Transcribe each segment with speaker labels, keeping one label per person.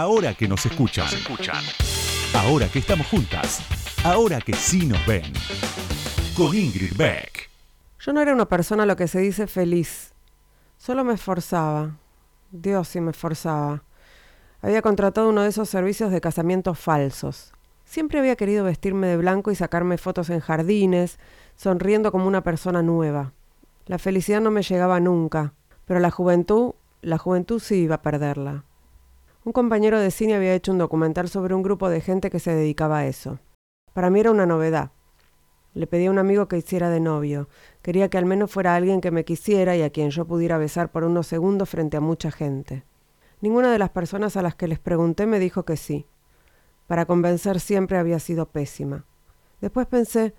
Speaker 1: Ahora que nos escuchan. Ahora que estamos juntas. Ahora que sí nos ven. Con Ingrid Beck.
Speaker 2: Yo no era una persona lo que se dice feliz. Solo me esforzaba. Dios sí me esforzaba. Había contratado uno de esos servicios de casamientos falsos. Siempre había querido vestirme de blanco y sacarme fotos en jardines, sonriendo como una persona nueva. La felicidad no me llegaba nunca, pero la juventud, la juventud sí iba a perderla. Un compañero de cine había hecho un documental sobre un grupo de gente que se dedicaba a eso. Para mí era una novedad. Le pedí a un amigo que hiciera de novio. Quería que al menos fuera alguien que me quisiera y a quien yo pudiera besar por unos segundos frente a mucha gente. Ninguna de las personas a las que les pregunté me dijo que sí. Para convencer siempre había sido pésima. Después pensé,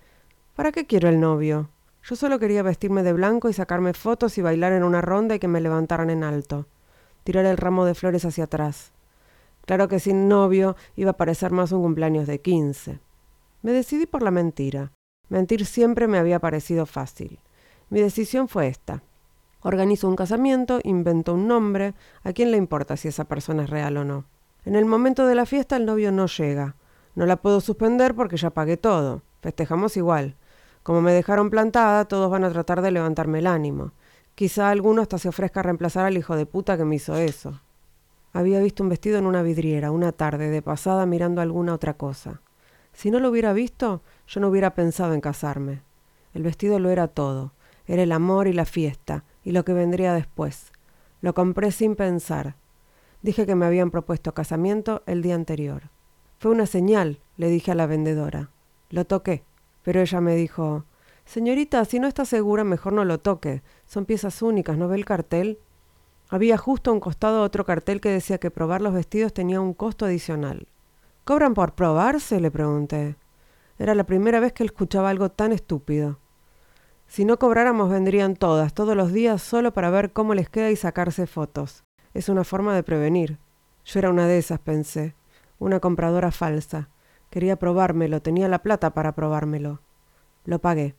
Speaker 2: ¿para qué quiero el novio? Yo solo quería vestirme de blanco y sacarme fotos y bailar en una ronda y que me levantaran en alto. Tirar el ramo de flores hacia atrás. Claro que sin novio iba a parecer más un cumpleaños de quince. Me decidí por la mentira. Mentir siempre me había parecido fácil. Mi decisión fue esta. Organizo un casamiento, invento un nombre. ¿A quién le importa si esa persona es real o no? En el momento de la fiesta el novio no llega. No la puedo suspender porque ya pagué todo. Festejamos igual. Como me dejaron plantada, todos van a tratar de levantarme el ánimo. Quizá alguno hasta se ofrezca a reemplazar al hijo de puta que me hizo eso. Había visto un vestido en una vidriera, una tarde, de pasada mirando alguna otra cosa. Si no lo hubiera visto, yo no hubiera pensado en casarme. El vestido lo era todo. Era el amor y la fiesta, y lo que vendría después. Lo compré sin pensar. Dije que me habían propuesto casamiento el día anterior. Fue una señal, le dije a la vendedora. Lo toqué. Pero ella me dijo Señorita, si no está segura, mejor no lo toque. Son piezas únicas, ¿no ve el cartel? Había justo a un costado otro cartel que decía que probar los vestidos tenía un costo adicional. ¿Cobran por probarse? le pregunté. Era la primera vez que escuchaba algo tan estúpido. Si no cobráramos vendrían todas, todos los días, solo para ver cómo les queda y sacarse fotos. Es una forma de prevenir. Yo era una de esas, pensé. Una compradora falsa. Quería probármelo, tenía la plata para probármelo. Lo pagué.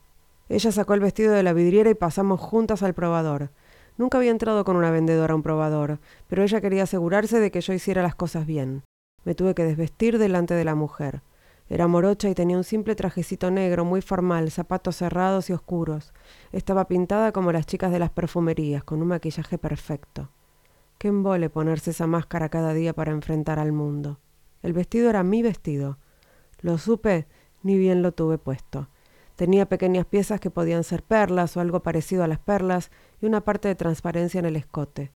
Speaker 2: Ella sacó el vestido de la vidriera y pasamos juntas al probador. Nunca había entrado con una vendedora a un probador, pero ella quería asegurarse de que yo hiciera las cosas bien. Me tuve que desvestir delante de la mujer. Era morocha y tenía un simple trajecito negro, muy formal, zapatos cerrados y oscuros. Estaba pintada como las chicas de las perfumerías, con un maquillaje perfecto. Qué embole ponerse esa máscara cada día para enfrentar al mundo. El vestido era mi vestido, lo supe, ni bien lo tuve puesto. Tenía pequeñas piezas que podían ser perlas o algo parecido a las perlas y una parte de transparencia en el escote.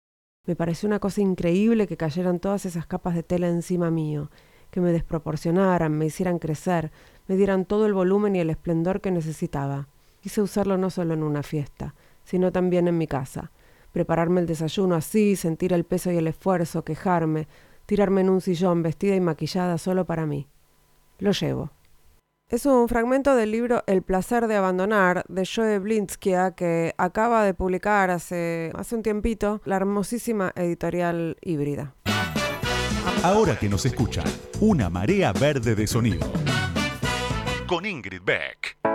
Speaker 2: Me pareció una cosa increíble que cayeran todas esas capas de tela encima mío, que me desproporcionaran, me hicieran crecer, me dieran todo el volumen y el esplendor que necesitaba. Quise usarlo no solo en una fiesta, sino también en mi casa. Prepararme el desayuno así, sentir el peso y el esfuerzo, quejarme, tirarme en un sillón vestida y maquillada solo para mí lo llevo. Es un fragmento del libro El placer de abandonar de Joe Blinskia que acaba de publicar hace, hace un tiempito la hermosísima editorial híbrida.
Speaker 1: Ahora que nos escuchan, una marea verde de sonido. Con Ingrid Beck.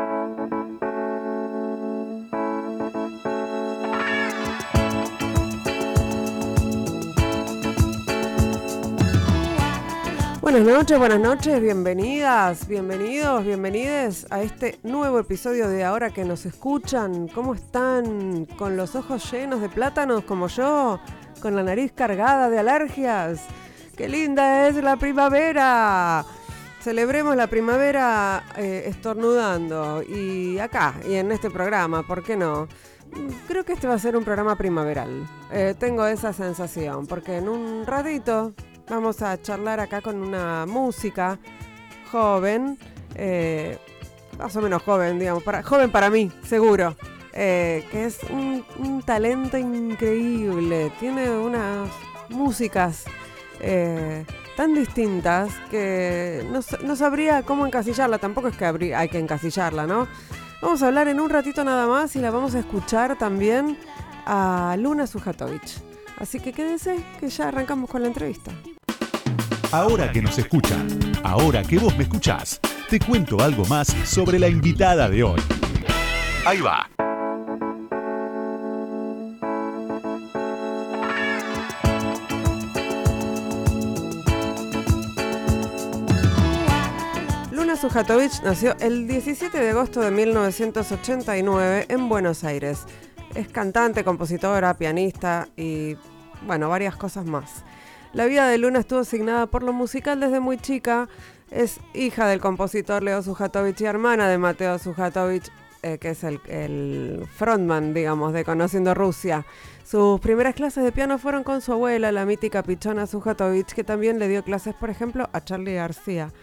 Speaker 2: Buenas noches, buenas noches, bienvenidas, bienvenidos, bienvenides a este nuevo episodio de Ahora que nos escuchan. ¿Cómo están? ¿Con los ojos llenos de plátanos como yo? ¿Con la nariz cargada de alergias? ¡Qué linda es la primavera! Celebremos la primavera eh, estornudando y acá, y en este programa, ¿por qué no? Creo que este va a ser un programa primaveral. Eh, tengo esa sensación, porque en un ratito Vamos a charlar acá con una música joven, eh, más o menos joven, digamos, para, joven para mí, seguro, eh, que es un, talento increíble, tiene unas músicas eh, tan distintas que no, sabría cómo encasillarla, tampoco es que hay que encasillarla, ¿no? Vamos a hablar en un ratito nada más y la vamos a escuchar también a Luna Sujatovic. Así que quédense que ya arrancamos con la entrevista.
Speaker 1: Ahora que nos escuchan, ahora que vos me escuchás, te cuento algo más sobre la invitada de hoy. Ahí va.
Speaker 2: Luna Sujatovich nació el 17 de agosto de 1989 en Buenos Aires. Es cantante, compositora, pianista y, bueno, varias cosas más. La vida de Luna estuvo asignada por lo musical desde muy chica. Es hija del compositor Leo Sujatovich y hermana de Mateo Sujatovich, eh, que es el, el frontman, digamos, de Conociendo Rusia. Sus primeras clases de piano fueron con su abuela, la mítica Pichona Sujatovich, que también le dio clases, por ejemplo, a Charlie García.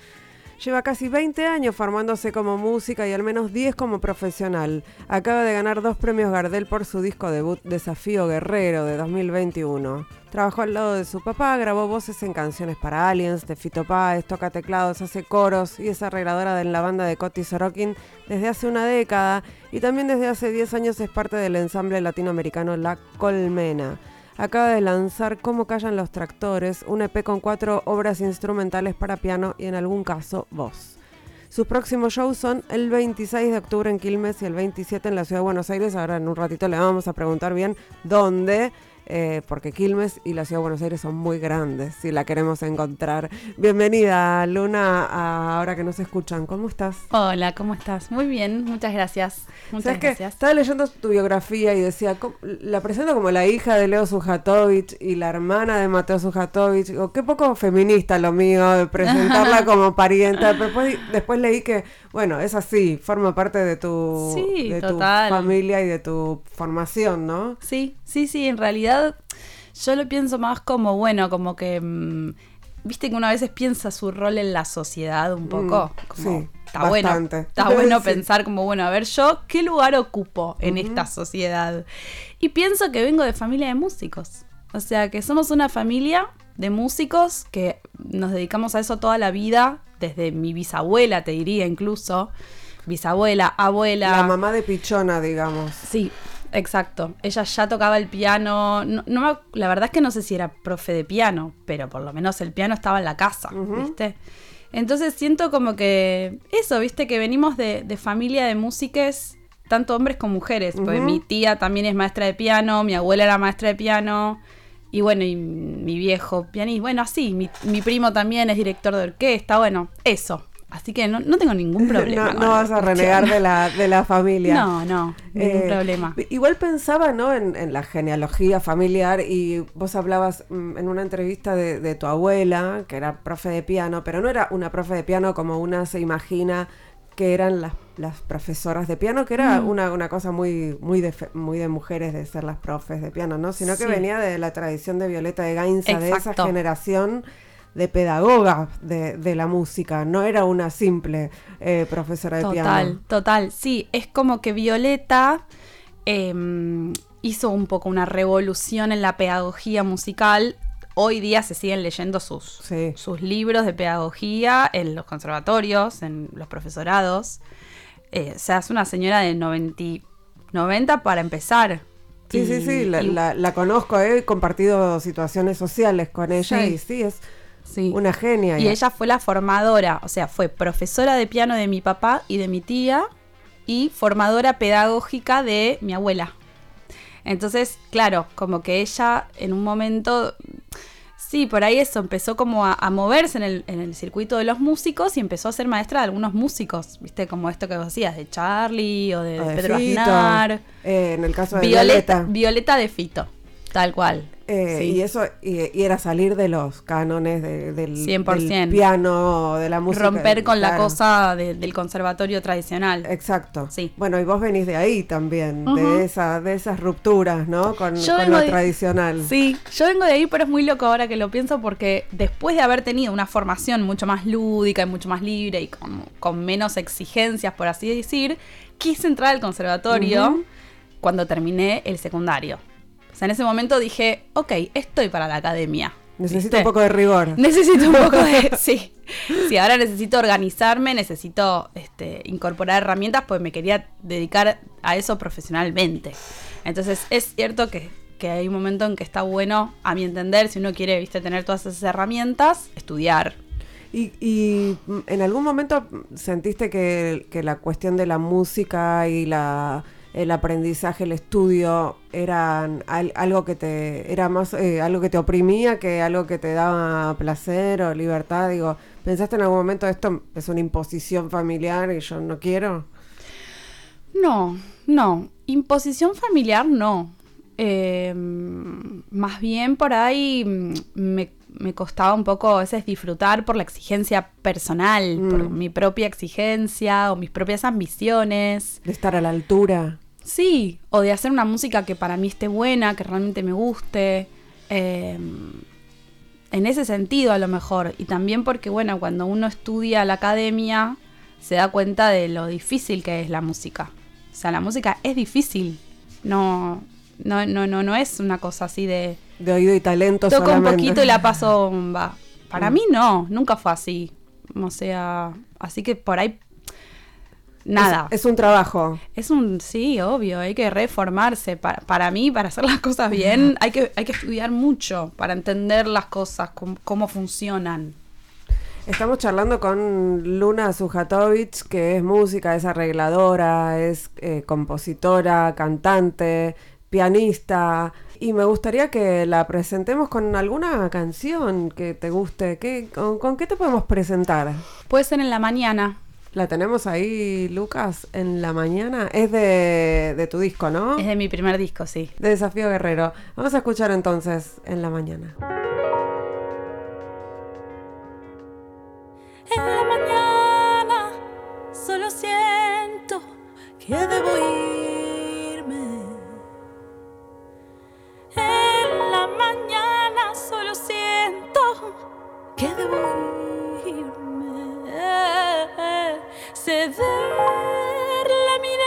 Speaker 2: Lleva casi 20 años formándose como música y al menos 10 como profesional. Acaba de ganar dos premios Gardel por su disco debut Desafío Guerrero de 2021. Trabajó al lado de su papá, grabó voces en canciones para Aliens, de Fito Páez, toca teclados, hace coros y es arregladora de la banda de Coti Sorokin desde hace una década y también desde hace 10 años es parte del ensamble latinoamericano La Colmena acaba de lanzar Cómo callan los tractores, un EP con cuatro obras instrumentales para piano y en algún caso voz. Sus próximos shows son el 26 de octubre en Quilmes y el 27 en la Ciudad de Buenos Aires. Ahora en un ratito le vamos a preguntar bien dónde. Eh, porque Quilmes y la Ciudad de Buenos Aires son muy grandes si la queremos encontrar. Bienvenida, Luna, a ahora que nos escuchan. ¿Cómo estás?
Speaker 3: Hola, ¿cómo estás? Muy bien, muchas gracias. Muchas gracias.
Speaker 2: estaba leyendo tu biografía y decía, la presento como la hija de Leo Sujatovich y la hermana de Mateo Sujatovich. O qué poco feminista lo mío de presentarla como parienta. Pero después, después leí que, bueno, es así, forma parte de tu, de tu familia y de tu formación, ¿no?
Speaker 3: Sí, sí, sí, en realidad yo lo pienso más como, bueno, como que... Mm, viste que uno a veces piensa su rol en la sociedad un poco. Mm, sí, está bueno. Está bueno pensar como, bueno, a ver, yo, ¿qué lugar ocupo en esta sociedad? Y pienso que vengo de familia de músicos. O sea, que somos una familia de músicos que nos dedicamos a eso toda la vida, desde mi bisabuela, te diría incluso. Bisabuela, abuela.
Speaker 2: La mamá de Pichona, digamos.
Speaker 3: Sí, Exacto. Ella ya tocaba el piano. No, la verdad es que no sé si era profe de piano, pero por lo menos el piano estaba en la casa, ¿viste? Entonces siento como que eso, ¿viste? Que venimos de, familia de músicos, tanto hombres como mujeres. Porque mi tía también es maestra de piano, mi abuela era maestra de piano. Y bueno, y mi viejo pianista. Bueno, así, mi, mi primo también es director de orquesta. Bueno, eso. Así que no, tengo ningún problema.
Speaker 2: no, vas a renegar de la, de la familia.
Speaker 3: No, no, ningún eh, problema.
Speaker 2: Igual pensaba, ¿no? En, la genealogía familiar y vos hablabas mm, en una entrevista de, tu abuela, que era profe de piano, pero no era una profe de piano como una se imagina que eran las, las profesoras de piano, que era mm. una, una, cosa muy, muy, de, muy de mujeres de ser las profes de piano, ¿no? Sino que venía de la tradición de Violeta de Gainza, de esa generación de pedagoga de, la música, no era una simple eh, profesora de piano.
Speaker 3: Total, total, sí, es como que Violeta em, hizo un poco una revolución en la pedagogía musical. Hoy día se siguen leyendo sus, sus libros de pedagogía en los conservatorios, en los profesorados. Eh, o sea, es una señora de 90, 90 para empezar.
Speaker 2: Sí, sí, sí, la, conozco, he compartido situaciones sociales con ella y sí, es una genia.
Speaker 3: Y ella fue la formadora, o sea, fue profesora de piano de mi papá y de mi tía y formadora pedagógica de mi abuela. Entonces, claro, como que ella en un momento, sí, por ahí eso, empezó como a, moverse en el, en el, circuito de los músicos y empezó a ser maestra de algunos músicos, viste, como esto que vos decías, de Charlie o de, Pedro Aznar.
Speaker 2: Eh, en el caso de Violeta.
Speaker 3: Violeta de Fito, tal cual.
Speaker 2: Eh, y eso y, era salir de los cánones del, 100%. piano, de la música.
Speaker 3: Romper con la cosa del conservatorio tradicional.
Speaker 2: Exacto. Sí. Bueno, y vos venís de ahí también, de, esa, de esas rupturas, ¿no? Con, lo tradicional.
Speaker 3: Sí, yo vengo de ahí, pero es muy loco ahora que lo pienso porque después de haber tenido una formación mucho más lúdica y mucho más libre y con, con menos exigencias, por así decir, quise entrar al conservatorio cuando terminé el secundario. O sea, en ese momento dije, ok, estoy para la academia.
Speaker 2: Necesito un poco de rigor.
Speaker 3: Necesito un poco de. sí. Sí, ahora necesito organizarme, necesito este, incorporar herramientas, pues me quería dedicar a eso profesionalmente. Entonces, es cierto que, hay un momento en que está bueno, a mi entender, si uno quiere viste, tener todas esas herramientas, estudiar.
Speaker 2: Y, y en algún momento sentiste que, que la cuestión de la música y la el aprendizaje, el estudio, eran algo que te era más eh, algo que te oprimía que algo que te daba placer o libertad. Digo, ¿pensaste en algún momento esto es una imposición familiar y yo no quiero?
Speaker 3: No, no, imposición familiar no. Em, más bien por ahí mm, me, costaba un poco a veces disfrutar por la exigencia personal, por mm. mi propia exigencia o mis propias ambiciones.
Speaker 2: De estar a la altura.
Speaker 3: Sí, o de hacer una música que para mí esté buena, que realmente me guste. Em, en ese sentido a lo mejor. Y también porque, bueno, cuando uno estudia la academia, se da cuenta de lo difícil que es la música. O sea, la música es difícil. No, no, no, no, no es una cosa así de...
Speaker 2: De oído y talento
Speaker 3: Toco un poquito y la paso bomba. Para mm. mí no, nunca fue así. O sea, así que por ahí nada.
Speaker 2: Es, un trabajo.
Speaker 3: Es un, sí, obvio, hay que reformarse. Para, para, mí, para hacer las cosas bien, hay que, hay que estudiar mucho para entender las cosas, cómo, funcionan.
Speaker 2: Estamos charlando con Luna Sujatovic, que es música, es arregladora, es eh, compositora, cantante, pianista y me gustaría que la presentemos con alguna canción que te guste. ¿Qué, con, qué te podemos presentar?
Speaker 3: Puede ser en la mañana.
Speaker 2: La tenemos ahí, Lucas, en la mañana. Es de, de tu disco, ¿no?
Speaker 3: Es de mi primer disco, sí.
Speaker 2: De Desafío Guerrero. Vamos a escuchar entonces en la mañana.
Speaker 4: En la mañana solo siento que debo ir que debo irme, ceder la mirada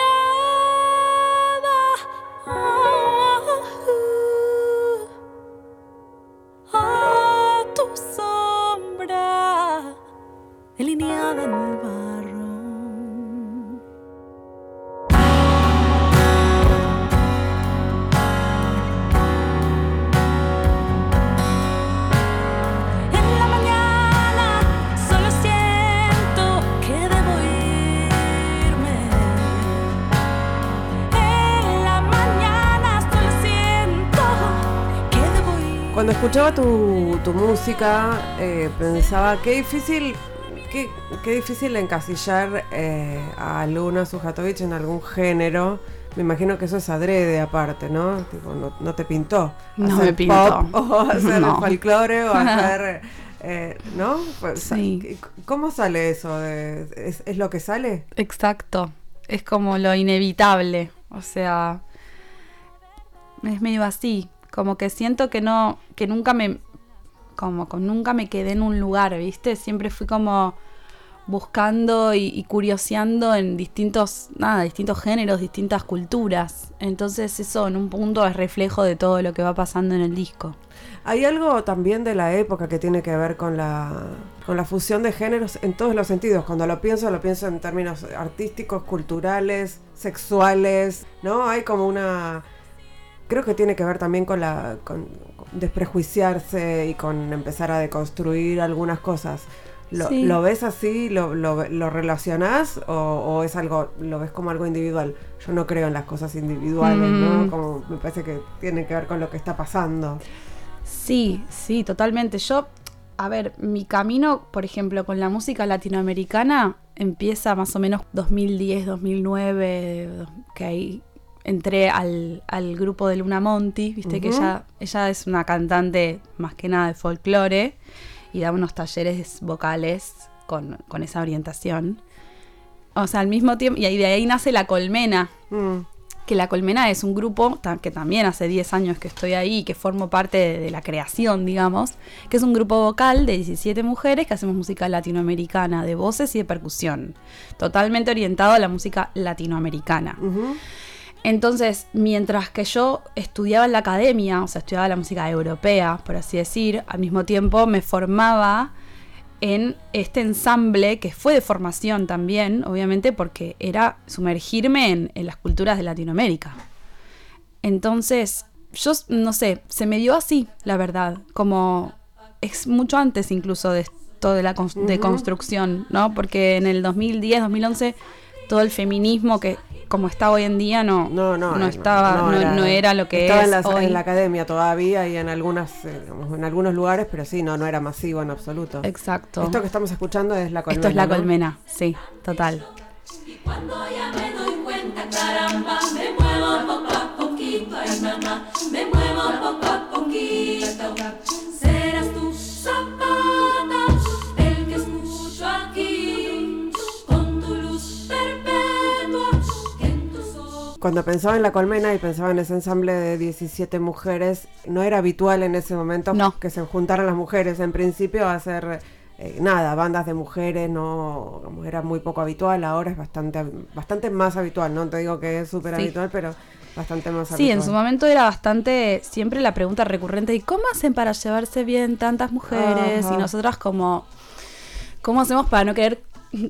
Speaker 2: escuchaba tu, música, eh, pensaba qué difícil, qué, difícil encasillar eh, a Luna Sujatovic en algún género. Me imagino que eso es adrede aparte, ¿no? no, te pintó.
Speaker 3: No me pintó.
Speaker 2: o hacer folclore o hacer... Eh, ¿No? Pues, ¿Cómo sale eso? ¿Es, ¿Es lo que sale?
Speaker 3: Exacto. Es como lo inevitable. O sea, es medio así. Como que siento que no, que nunca me, como nunca me quedé en un lugar, ¿viste? Siempre fui como buscando y, curioseando en distintos, nada, distintos géneros, distintas culturas. Entonces eso en un punto es reflejo de todo lo que va pasando en el disco.
Speaker 2: Hay algo también de la época que tiene que ver con la, con la fusión de géneros en todos los sentidos. Cuando lo pienso, lo pienso en términos artísticos, culturales, sexuales, ¿no? Hay como una creo que tiene que ver también con la con desprejuiciarse y con empezar a deconstruir algunas cosas. ¿Lo, ves así? ¿Lo, lo, lo relacionás? O, es algo, lo ves como algo individual? Yo no creo en las cosas individuales, ¿no? Mm. Como me parece que tiene que ver con lo que está pasando.
Speaker 3: Sí, sí, totalmente. Yo, a ver, mi camino, por ejemplo, con la música latinoamericana empieza más o menos 2010, 2009, que ahí entré al, grupo de Luna Monti, viste que ella, ella es una cantante más que nada de folclore y da unos talleres vocales con, esa orientación. O sea, al mismo tiempo, y de ahí nace La Colmena, mm. que La Colmena es un grupo que también hace 10 años que estoy ahí, que formo parte de, la creación, digamos, que es un grupo vocal de 17 mujeres que hacemos música latinoamericana, de voces y de percusión, totalmente orientado a la música latinoamericana. Entonces, mientras que yo estudiaba en la academia, o sea, estudiaba la música europea, por así decir, al mismo tiempo me formaba en este ensamble que fue de formación también, obviamente, porque era sumergirme en, las culturas de Latinoamérica. Entonces, yo no sé, se me dio así, la verdad, como es mucho antes incluso de esto de la de construcción, ¿no? Porque en el 2010, 2011 todo el feminismo que como está hoy en día no,
Speaker 2: No, no,
Speaker 3: estaba, no, no era, lo que
Speaker 2: estaba
Speaker 3: es
Speaker 2: en la,
Speaker 3: hoy.
Speaker 2: en la academia todavía y en algunas, eh, digamos, en algunos lugares, pero sí, no, no era masivo en absoluto.
Speaker 3: Exacto.
Speaker 2: Esto que estamos escuchando es la colmena.
Speaker 3: Esto es la
Speaker 2: ¿no?
Speaker 3: colmena, sí, total.
Speaker 5: Cuando ya me doy cuenta, caramba, me muevo poco a poquito, ay mamá, me muevo poco a poquito.
Speaker 2: Cuando pensaba en la colmena y pensaba en ese ensamble de 17 mujeres, no era habitual en ese momento
Speaker 3: No.
Speaker 2: que se juntaran las mujeres. En principio a hacer eh, nada, bandas de mujeres, no como era muy poco habitual, ahora es bastante bastante más habitual, no te digo que es súper
Speaker 3: Sí.
Speaker 2: habitual, pero bastante más
Speaker 3: Sí,
Speaker 2: habitual.
Speaker 3: en su momento era bastante, siempre la pregunta recurrente, ¿y cómo hacen para llevarse bien tantas mujeres?
Speaker 2: Ajá.
Speaker 3: Y nosotras como, ¿cómo hacemos para no querer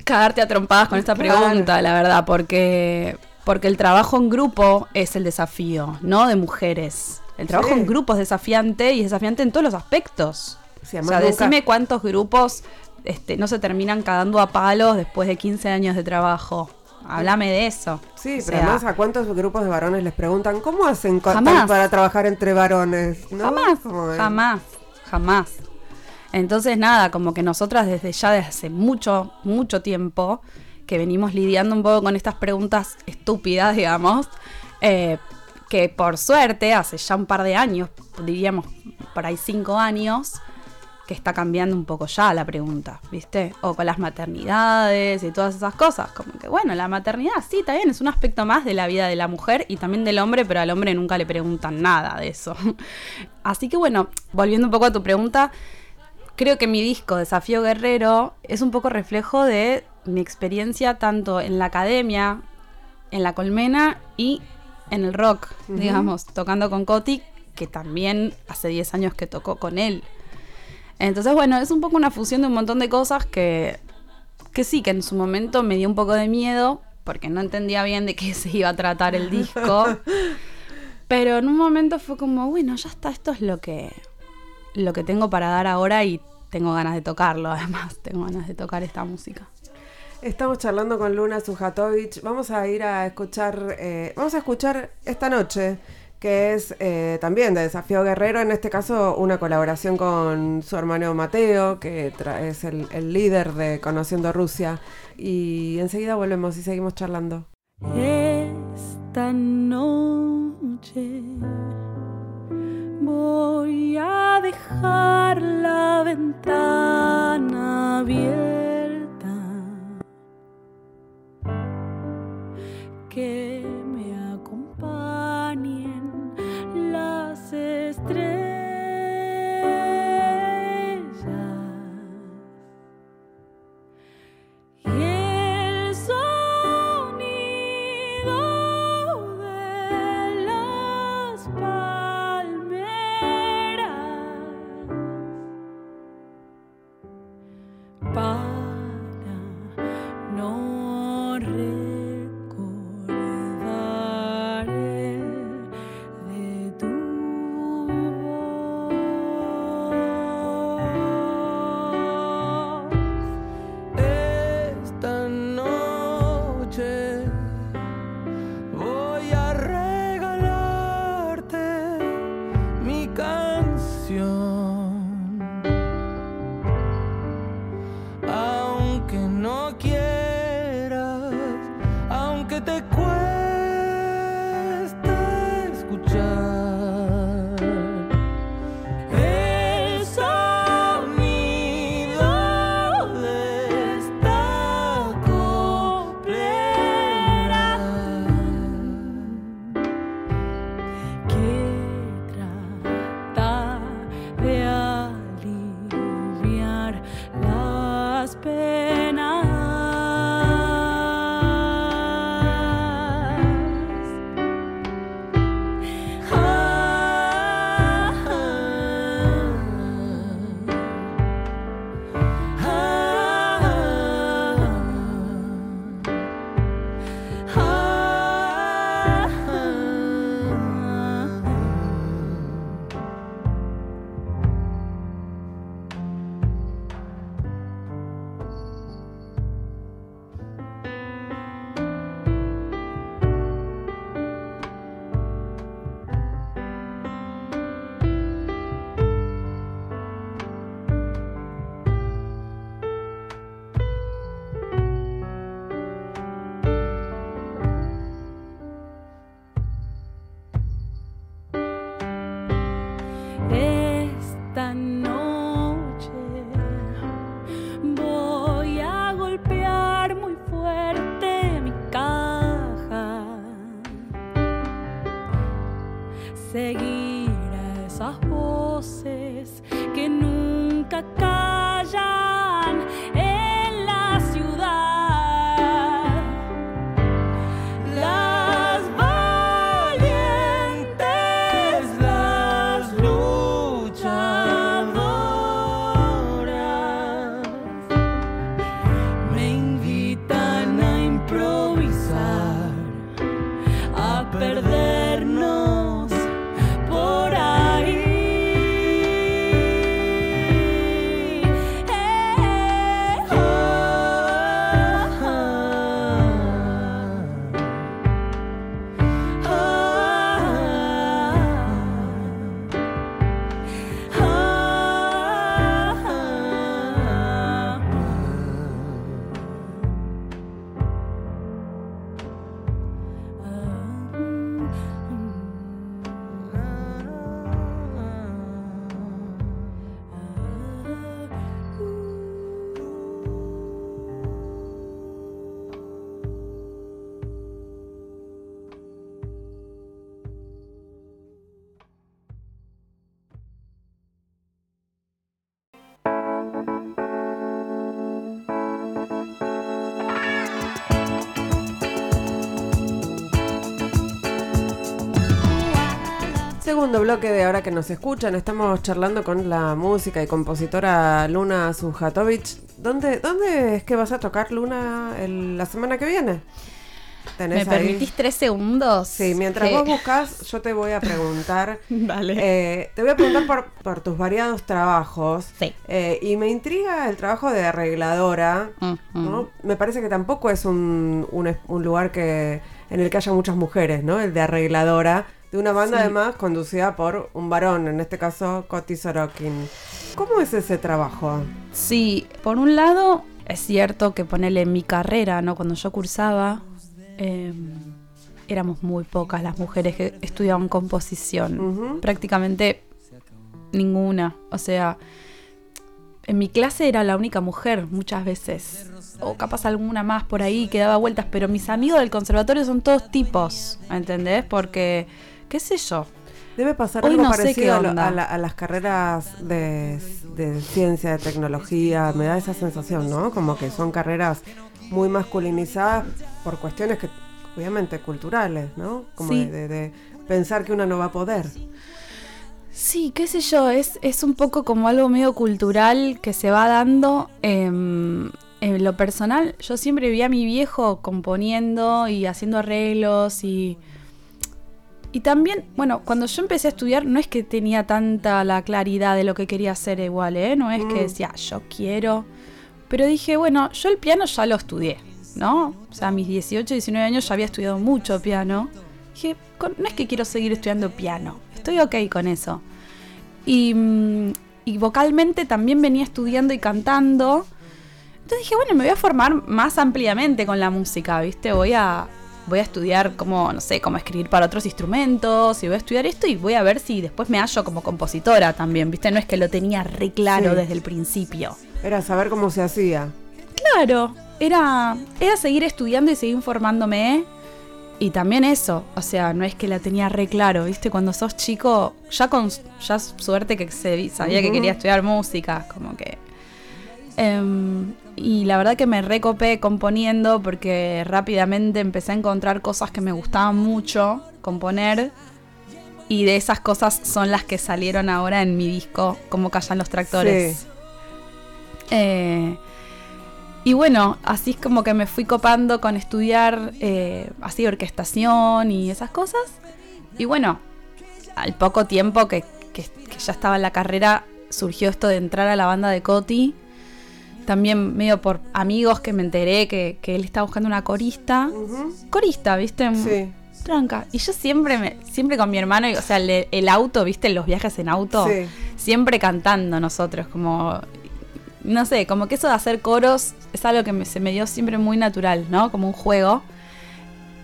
Speaker 3: cagarte a trompadas con esta
Speaker 2: Claro.
Speaker 3: pregunta, la verdad? Porque, porque el trabajo en grupo es el desafío, ¿no? De mujeres. El trabajo
Speaker 2: Sí.
Speaker 3: en grupo es desafiante y es desafiante en todos los aspectos.
Speaker 2: Sí,
Speaker 3: o sea,
Speaker 2: nunca-
Speaker 3: decime cuántos grupos este, no se terminan cagando a palos después de 15 años de trabajo. Háblame de eso.
Speaker 2: Sí,
Speaker 3: O
Speaker 2: pero
Speaker 3: sea,
Speaker 2: además a cuántos grupos de varones les preguntan cómo hacen
Speaker 3: Jamás.
Speaker 2: para trabajar entre varones, ¿no?
Speaker 3: Jamás, jamás, jamás. Entonces, nada, como que nosotras desde ya, desde hace mucho, mucho tiempo, que venimos lidiando un poco con estas preguntas estúpidas, digamos, eh, que por suerte, hace ya un par de años, diríamos por ahí cinco años, que está cambiando un poco ya la pregunta, ¿viste? O con las maternidades y todas esas cosas. Como que, bueno, la maternidad sí, también es un aspecto más de la vida de la mujer y también del hombre, pero al hombre nunca le preguntan nada de eso. Así que, bueno, volviendo un poco a tu pregunta, creo que mi disco Desafío Guerrero es un poco reflejo de mi experiencia tanto en la academia, en la colmena y en el rock, digamos, tocando con Coti, que también hace 10 años que tocó con él. Entonces, bueno, es un poco una fusión de un montón de cosas que, que sí, que en su momento me dio un poco de miedo, porque no entendía bien de qué se iba a tratar el disco. Pero en un momento fue como, bueno, ya está, esto es lo que, lo que tengo para dar ahora y tengo ganas de tocarlo, además, tengo ganas de tocar esta música.
Speaker 2: Estamos charlando con Luna Sujatovic. Vamos a ir a escuchar, eh, vamos a escuchar esta noche, que es eh, también de Desafío Guerrero, en este caso una colaboración con su hermano Mateo, que es el, el líder de Conociendo Rusia. Y enseguida volvemos y seguimos charlando.
Speaker 4: Esta noche voy a dejar la ventana abierta.
Speaker 2: Segundo bloque de ahora que nos escuchan, estamos charlando con la música y compositora Luna Sujatovic. ¿Dónde, ¿Dónde es que vas a tocar Luna el- la semana que viene?
Speaker 3: ¿Me permitís tres segundos?
Speaker 2: Sí, mientras
Speaker 3: Que-
Speaker 2: vos buscas, yo te voy a preguntar.
Speaker 3: Dale.
Speaker 2: eh, te voy a preguntar por, por tus variados trabajos.
Speaker 3: Sí.
Speaker 2: Eh, y me intriga el trabajo de arregladora. ¿no? Me parece que tampoco es un, un un lugar que en el que haya muchas mujeres, ¿no? El de arregladora. De una banda
Speaker 3: Sí.
Speaker 2: además conducida por un varón, en este caso Coti Sorokin. ¿Cómo es ese trabajo?
Speaker 3: Sí, por un lado, es cierto que ponerle mi carrera, ¿no? Cuando yo cursaba, eh, éramos muy pocas las mujeres que estudiaban composición. Prácticamente ninguna. O sea, en mi clase era la única mujer muchas veces. O capaz alguna más por ahí que daba vueltas. Pero mis amigos del conservatorio son todos tipos, ¿entendés? Porque, qué sé yo.
Speaker 2: Debe pasar
Speaker 3: Hoy
Speaker 2: algo
Speaker 3: no
Speaker 2: parecido a, la- a las carreras de, de ciencia, de tecnología. Me da esa sensación, ¿no? Como que son carreras muy masculinizadas por cuestiones que, obviamente, culturales, ¿no? Como
Speaker 3: Sí.
Speaker 2: de, de- de pensar que una no va a poder.
Speaker 3: Sí, qué sé yo, es, es un poco como algo medio cultural que se va dando. em, en lo personal, yo siempre vi a mi viejo componiendo y haciendo arreglos y... Y también, bueno, cuando yo empecé a estudiar no es que tenía tanta la claridad de lo que quería hacer igual, ¿eh? No es
Speaker 2: Mm.
Speaker 3: que decía, yo quiero... Pero dije, bueno, yo el piano ya lo estudié, ¿no? O sea, a mis 18, 19 años ya había estudiado mucho piano. Dije, no es que quiero seguir estudiando piano, estoy ok con eso. Y, mm, y vocalmente también venía estudiando y cantando. Entonces dije, bueno, me voy a formar más ampliamente con la música, ¿viste? Voy a, voy a estudiar cómo, no sé, cómo escribir para otros instrumentos y voy a estudiar esto y voy a ver si después me hallo como compositora también, ¿viste? No es que lo tenía re claro
Speaker 2: Sí.
Speaker 3: desde el principio.
Speaker 2: Era saber cómo se hacía.
Speaker 3: Claro, era, era seguir estudiando y seguir formándome. Y también eso, o sea, no es que la tenía re claro, ¿viste? Cuando sos chico, ya con ya suerte que se, sabía que quería estudiar música, como que... Em, y la verdad que me recopé componiendo porque rápidamente empecé a encontrar cosas que me gustaban mucho componer. Y de esas cosas son las que salieron ahora en mi disco, como callan los tractores.
Speaker 2: Sí.
Speaker 3: Eh, y bueno, así es como que me fui copando con estudiar eh, así orquestación y esas cosas. Y bueno, al poco tiempo que, que- que ya estaba en la carrera, surgió esto de entrar a la banda de Coti. También medio por amigos que me enteré que, que él estaba buscando una corista. Corista, ¿viste?
Speaker 2: Sí.
Speaker 3: Tranca. Y yo siempre, me, siempre con mi hermano, o sea, el, el auto, ¿viste? Los viajes en auto
Speaker 2: Sí.
Speaker 3: siempre cantando nosotros, como, no sé, como que eso de hacer coros es algo que me- se me dio siempre muy natural, ¿no? Como un juego.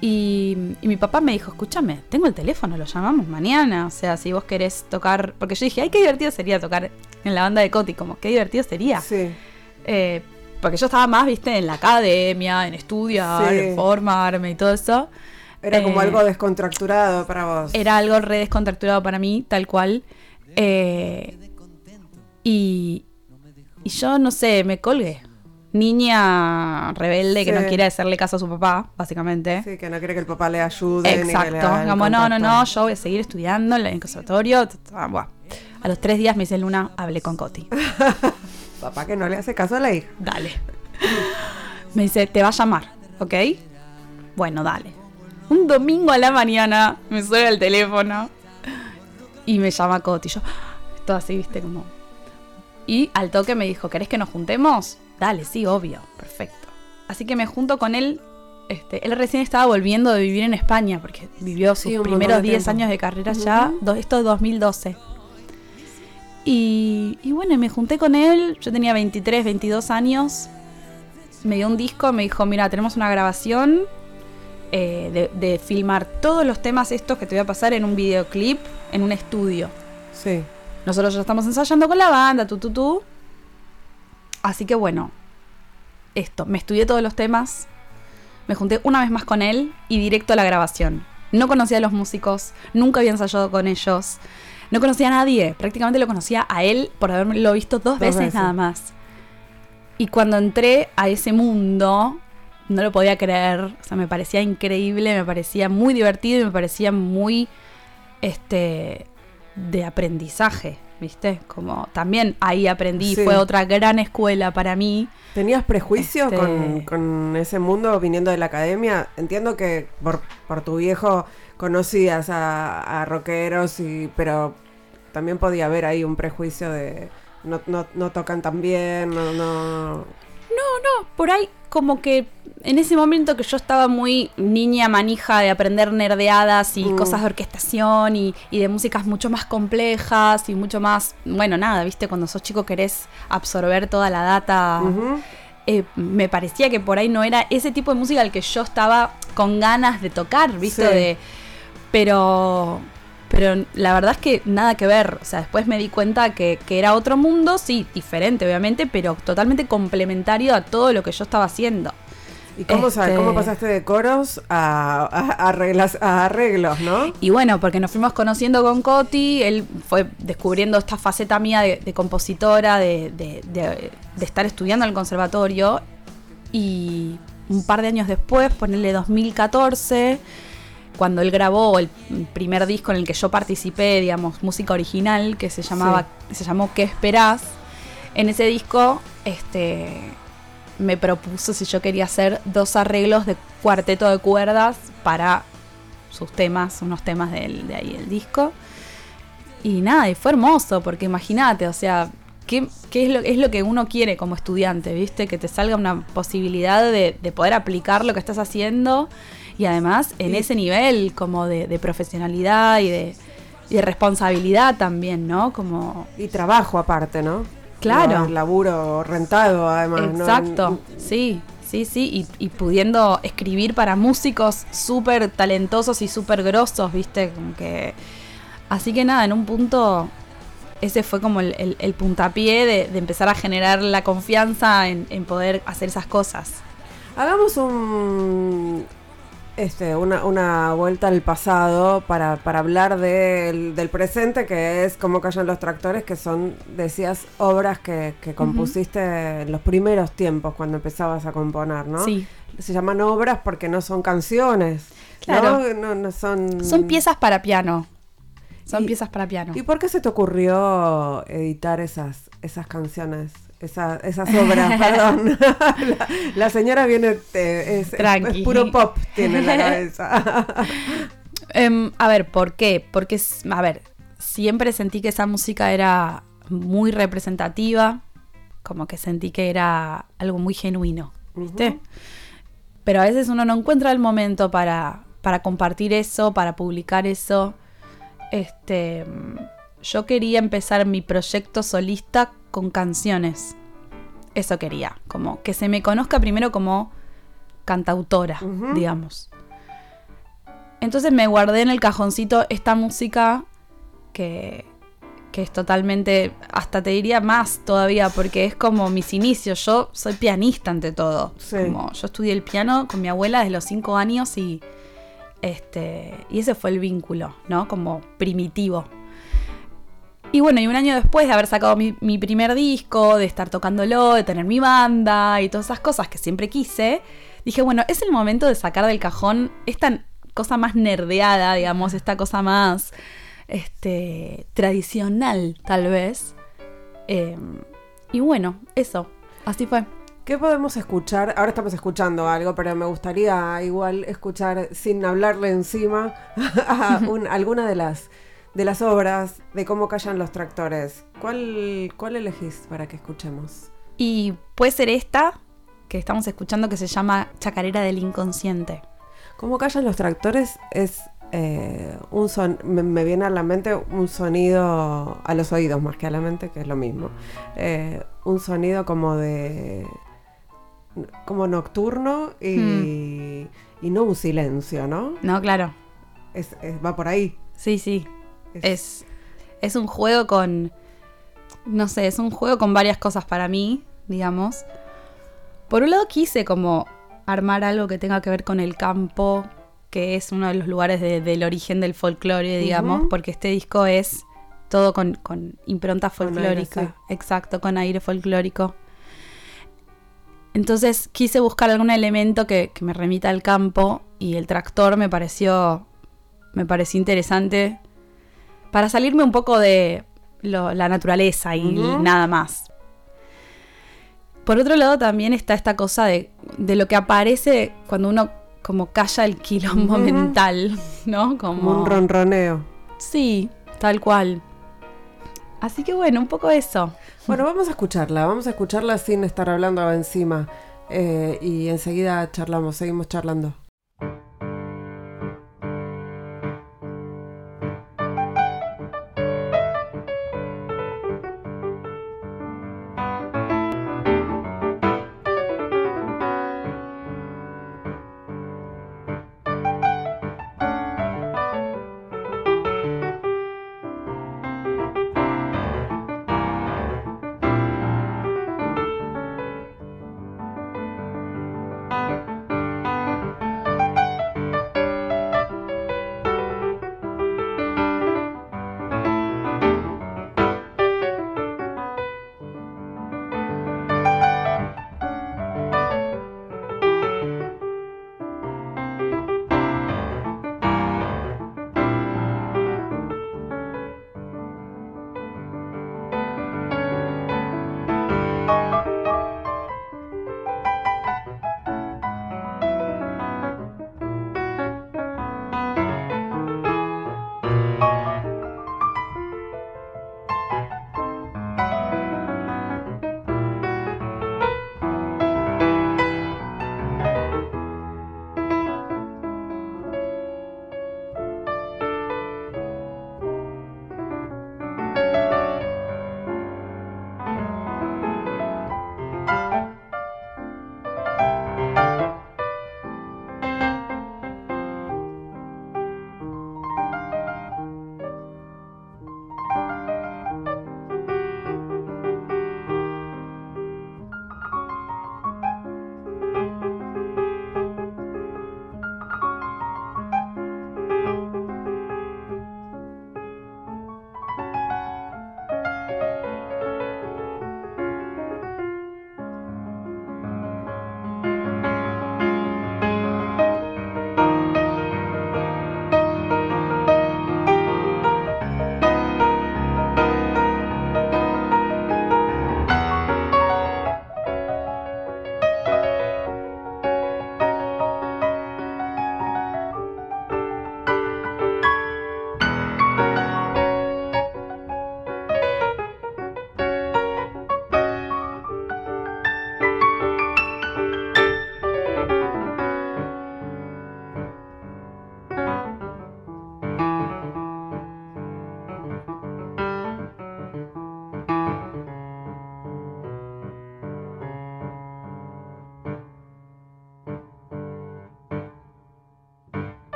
Speaker 3: Y, y mi papá me dijo, escúchame, tengo el teléfono, lo llamamos mañana, o sea, si vos querés tocar, porque yo dije, ay, qué divertido sería tocar en la banda de Coti, como, qué divertido sería.
Speaker 2: Sí.
Speaker 3: Eh, porque yo estaba más, viste, en la academia, en estudiar,
Speaker 2: Sí.
Speaker 3: en formarme y todo eso.
Speaker 2: Era como
Speaker 3: Eh,
Speaker 2: algo descontracturado para vos.
Speaker 3: Era algo re descontracturado para mí, tal cual. Eh, y, y yo no sé, me colgué. Niña rebelde que
Speaker 2: Sí.
Speaker 3: no quiere hacerle caso a su papá, básicamente.
Speaker 2: Sí, que no quiere que el papá le ayude.
Speaker 3: Exacto. Como, no, no, no, yo voy a seguir estudiando en el conservatorio. A los tres días me dice Luna, hablé con Coti.
Speaker 2: Papá que no le hace caso a la hija.
Speaker 3: Dale. Me dice, te va a llamar, ¿ok? Bueno, dale. Un domingo a la mañana me suena el teléfono y me llama Coti. Yo, todo así, viste, como. Y al toque me dijo, ¿querés que nos juntemos? Dale, sí, obvio, perfecto. Así que me junto con él. Este, él recién estaba volviendo de vivir en España porque vivió sus
Speaker 2: Sí,
Speaker 3: primeros
Speaker 2: de
Speaker 3: 10
Speaker 2: tiempo.
Speaker 3: años de carrera ya. do- esto es 2012. Y, y bueno, me junté con él. Yo tenía 23, 22 años. Me dio un disco, me dijo, mira, tenemos una grabación eh, de, de filmar todos los temas estos que te voy a pasar en un videoclip en un estudio.
Speaker 2: Sí.
Speaker 3: Nosotros ya estamos ensayando con la banda, tú, tú, tú. Así que bueno, esto, me estudié todos los temas, me junté una vez más con él y directo a la grabación. No conocía a los músicos, nunca había ensayado con ellos, no conocía a nadie, prácticamente lo conocía a él por haberlo visto dos, veces,
Speaker 2: veces.
Speaker 3: nada más. Y cuando entré a ese mundo, no lo podía creer, o sea, me parecía increíble, me parecía muy divertido y me parecía muy, este, de aprendizaje, ¿viste? Como también ahí aprendí,
Speaker 2: Sí.
Speaker 3: fue otra gran escuela para mí.
Speaker 2: ¿Tenías prejuicio
Speaker 3: Este-
Speaker 2: con, con ese mundo viniendo de la academia? Entiendo que por, por tu viejo conocías a, a rockeros, y, pero también podía haber ahí un prejuicio de no, no, no tocan tan bien, no, no...
Speaker 3: Por ahí como que en ese momento que yo estaba muy niña manija de aprender nerdeadas y
Speaker 2: Mm.
Speaker 3: cosas de orquestación y, y de músicas mucho más complejas y mucho más, bueno, nada, ¿viste? Cuando sos chico querés absorber toda la data. Eh, me parecía que por ahí no era ese tipo de música al que yo estaba con ganas de tocar, ¿viste?
Speaker 2: Sí.
Speaker 3: De, pero, pero la verdad es que nada que ver. O sea, después me di cuenta que, que era otro mundo, sí, diferente obviamente, pero totalmente complementario a todo lo que yo estaba haciendo.
Speaker 2: ¿Y cómo, sa-
Speaker 3: Este-
Speaker 2: cómo pasaste de coros a, a- a arreglos, no?
Speaker 3: Y bueno, porque nos fuimos conociendo con Coti, él fue descubriendo esta faceta mía de, de compositora, de, de- de- de estar estudiando en el conservatorio. Y un par de años después, ponerle 2014, cuando él grabó el primer disco en el que yo participé, digamos, música original, que se llamaba, se llamó ¿Qué esperás? En ese disco, este me propuso si yo quería hacer dos arreglos de cuarteto de cuerdas para sus temas, unos temas del, de ahí del disco. Y nada, y fue hermoso, porque imagínate, o sea, ¿qué, qué es, lo, es lo que uno quiere como estudiante, viste? Que te salga una posibilidad de, de poder aplicar lo que estás haciendo y además en ese nivel como de, de profesionalidad y de, y de responsabilidad también, ¿no? Como
Speaker 2: Y trabajo aparte, ¿no?
Speaker 3: Claro.
Speaker 2: No, laburo rentado, además. ¿no?
Speaker 3: Exacto, sí, sí, sí, y, y pudiendo escribir para músicos súper talentosos y súper grosos, viste, como que... Así que nada, en un punto, ese fue como el, el- el puntapié de, de empezar a generar la confianza en, en poder hacer esas cosas.
Speaker 2: Hagamos un este, una, una vuelta al pasado para, para hablar del, del presente, que es Cómo callan los tractores, que son, decías, obras que, que compusiste en los primeros tiempos, cuando empezabas a componer, ¿no?
Speaker 3: Sí.
Speaker 2: Se llaman obras porque no son canciones.
Speaker 3: Claro.
Speaker 2: ¿no? No, no son...
Speaker 3: Son piezas para piano. Son
Speaker 2: Y-
Speaker 3: piezas para piano.
Speaker 2: ¿Y por qué se te ocurrió editar esas, esas canciones? Esa- esas obras, perdón. la, la señora viene, eh, es,
Speaker 3: Tranqui.
Speaker 2: es puro pop, tiene en la cabeza.
Speaker 3: Em, a ver, ¿por qué? Porque, a ver, siempre sentí que esa música era muy representativa, como que sentí que era algo muy genuino, ¿viste? Pero a veces uno no encuentra el momento para, para compartir eso, para publicar eso. Este, yo quería empezar mi proyecto solista con canciones. Eso quería, como que se me conozca primero como cantautora, digamos. Entonces me guardé en el cajoncito esta música que, que es totalmente, hasta te diría más todavía, porque es como mis inicios. Yo soy pianista ante todo.
Speaker 2: Sí.
Speaker 3: Como yo estudié el piano con mi abuela desde los cinco años y, este, y ese fue el vínculo, ¿no? Como primitivo. Y bueno, y un año después de haber sacado mi, primer disco, de estar tocándolo, de tener mi banda y todas esas cosas que siempre quise, dije, bueno, es el momento de sacar del cajón esta cosa más nerdeada, digamos, esta cosa más este, tradicional, tal vez. Eh, y bueno, eso, así fue.
Speaker 2: ¿Qué podemos escuchar? Ahora estamos escuchando algo, pero me gustaría igual escuchar sin hablarle encima a un- alguna de las de las obras de cómo callan los tractores. ¿Cuál, cuál elegís para que escuchemos?
Speaker 3: Y puede ser esta que estamos escuchando que se llama Chacarera del Inconsciente.
Speaker 2: Cómo callan los tractores es eh, un son, me, me viene a la mente un sonido a los oídos más que a la mente, que es lo mismo. Eh, un sonido como de como nocturno y, y no un silencio, ¿no?
Speaker 3: No, claro.
Speaker 2: Es- es- va por ahí.
Speaker 3: Sí, sí.
Speaker 2: Es-
Speaker 3: Es, un juego con. No sé, es un juego con varias cosas para mí, digamos. Por un lado, quise como armar algo que tenga que ver con el campo, que es uno de los lugares de- del origen del folclore, digamos, porque este disco es todo con, con impronta
Speaker 2: Con aire,
Speaker 3: folclórica.
Speaker 2: sí.
Speaker 3: Exacto, con aire folclórico. Entonces quise buscar algún elemento que, que me remita al campo y el tractor me pareció, me pareció interesante para salirme un poco de lo- la naturaleza y nada más. Por otro lado también está esta cosa de, de lo que aparece cuando uno como calla el quilombo mental, ¿no? Como,
Speaker 2: Como un ronroneo.
Speaker 3: Sí, tal cual. Así que bueno, un poco eso.
Speaker 2: Bueno, vamos a escucharla, vamos a escucharla sin estar hablando encima. Eh, y enseguida charlamos, seguimos charlando.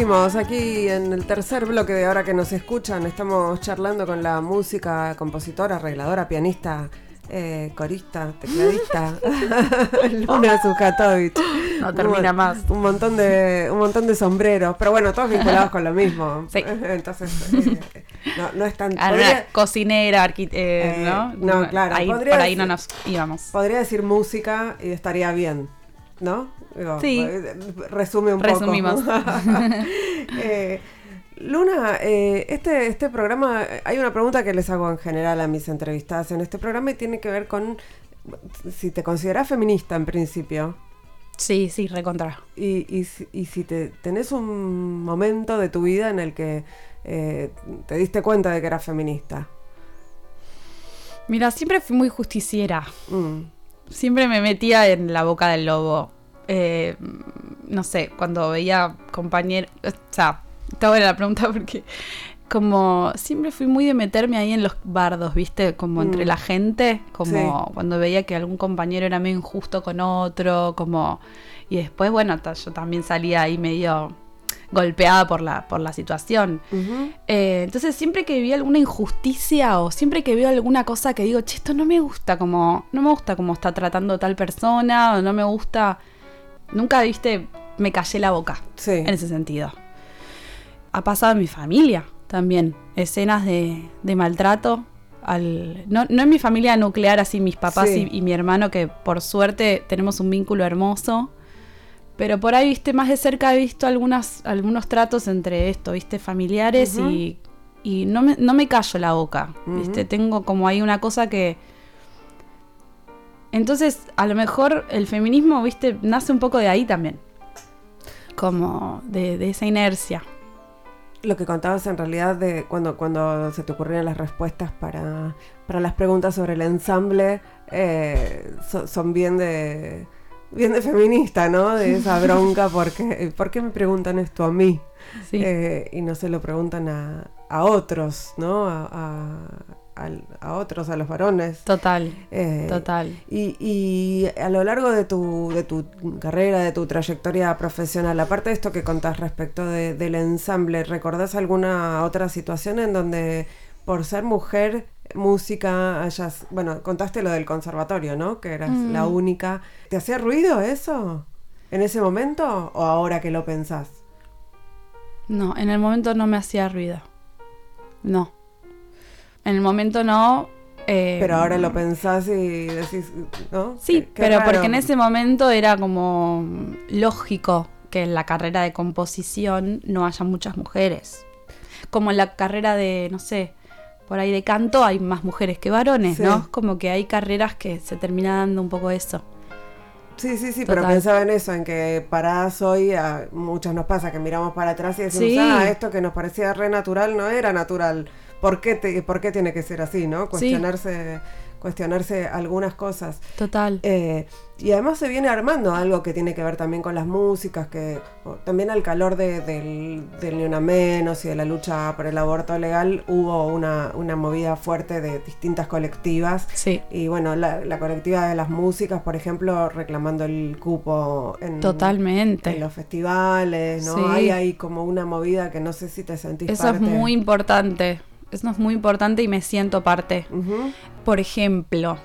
Speaker 2: Seguimos aquí en el tercer bloque de ahora que nos escuchan. Estamos charlando con la música, compositora, arregladora, pianista, eh, corista, tecladista, Luna Zukatovich.
Speaker 3: No termina
Speaker 2: Un-
Speaker 3: más.
Speaker 2: Un montón de, un montón de sombreros, pero bueno, todos vinculados con lo mismo.
Speaker 3: Sí.
Speaker 2: Entonces, eh, no, no es tan. Podría-
Speaker 3: cocinera, eh,
Speaker 2: Eh,
Speaker 3: ¿no?
Speaker 2: no, claro,
Speaker 3: Ahí, por ahí no nos íbamos.
Speaker 2: Podría decir música y estaría bien, ¿no?
Speaker 3: Sí.
Speaker 2: Resume un
Speaker 3: Resumimos.
Speaker 2: poco. Eh, Luna, eh, este, este programa, hay una pregunta que les hago en general a mis entrevistadas en este programa y tiene que ver con si te consideras feminista en principio
Speaker 3: Sí, sí, recontra.
Speaker 2: y, y si te, tenés un momento de tu vida en el que eh, te diste cuenta de que eras feminista.
Speaker 3: Mira, siempre fui muy justiciera.
Speaker 2: Mm,
Speaker 3: Siempre me metía en la boca del lobo. Eh, no sé, cuando veía compañeros. O sea, está buena la pregunta porque. Como siempre fui muy de meterme ahí en los bardos, ¿viste? Como entre
Speaker 2: Mm.
Speaker 3: la gente, como
Speaker 2: Sí.
Speaker 3: cuando veía que algún compañero era medio injusto con otro, como... Y después, bueno, yo también salía ahí medio golpeada por la, por la situación. Eh, entonces, siempre que vi alguna injusticia o siempre que veo alguna cosa que digo, che, esto no me gusta, como, no me gusta cómo está tratando tal persona, o no me gusta. Nunca, viste, me callé la boca
Speaker 2: Sí.
Speaker 3: en ese sentido. Ha pasado en mi familia también, escenas de, de maltrato. Al, no, no en mi familia nuclear, así mis papás
Speaker 2: Sí.
Speaker 3: y, y mi hermano, que por suerte tenemos un vínculo hermoso. Pero por ahí, viste, más de cerca he visto algunas, algunos tratos entre esto, viste, familiares y, y no, me, no me callo la boca, viste, tengo como ahí una cosa que... Entonces, a lo mejor el feminismo, viste, nace un poco de ahí también. Como de, de esa inercia.
Speaker 2: Lo que contabas en realidad de cuando, cuando se te ocurrían las respuestas para, para las preguntas sobre el ensamble, eh, so- son bien de bien de feminista, ¿no? De esa bronca, porque ¿por qué me preguntan esto a mí?
Speaker 3: Sí.
Speaker 2: Eh, y no se lo preguntan a, a otros, ¿no? A, a- al- a otros, a los varones.
Speaker 3: total,
Speaker 2: Eh,
Speaker 3: total.
Speaker 2: y, y a lo largo de tu, de tu carrera, de tu trayectoria profesional, aparte de esto que contás respecto de- del ensamble, ¿recordás alguna otra situación en donde por ser mujer, música, hayas, bueno, contaste lo del conservatorio, ¿no? Que eras
Speaker 3: Mm.
Speaker 2: la única. ¿Te hacía ruido eso en ese momento o ahora que lo pensás?
Speaker 3: No, en el momento no me hacía ruido. No. En el momento no. eh,
Speaker 2: Pero ahora lo pensás y decís, ¿no?
Speaker 3: Sí,
Speaker 2: Qué- qué
Speaker 3: pero
Speaker 2: raro.
Speaker 3: porque en ese momento era como lógico que en la carrera de composición no haya muchas mujeres. Como en la carrera de, no sé, por ahí de canto hay más mujeres que varones,
Speaker 2: Sí.
Speaker 3: ¿no? Como que hay carreras que se termina dando un poco eso.
Speaker 2: Sí, sí, sí, pero pensaba en eso, en que paradas hoy, a muchas nos pasa que miramos para atrás y decimos,
Speaker 3: Sí.
Speaker 2: ah, esto que nos parecía re natural no era natural. ¿Por qué, te- por qué tiene que ser así, no? Cuestionarse, cuestionarse algunas cosas.
Speaker 3: Total.
Speaker 2: Eh, y además se viene armando algo que tiene que ver también con las músicas, que también al calor de- del, del Ni Una Menos y de la lucha por el aborto legal hubo una, una movida fuerte de distintas colectivas
Speaker 3: Sí,
Speaker 2: y bueno, la, la colectiva de las músicas, por ejemplo, reclamando el cupo en,
Speaker 3: totalmente.
Speaker 2: en los festivales, ¿no?
Speaker 3: Sí.
Speaker 2: Hay ahí como una movida que no sé si te sentís
Speaker 3: Eso
Speaker 2: parte.
Speaker 3: es muy importante. Eso es muy importante y me siento parte. Por ejemplo,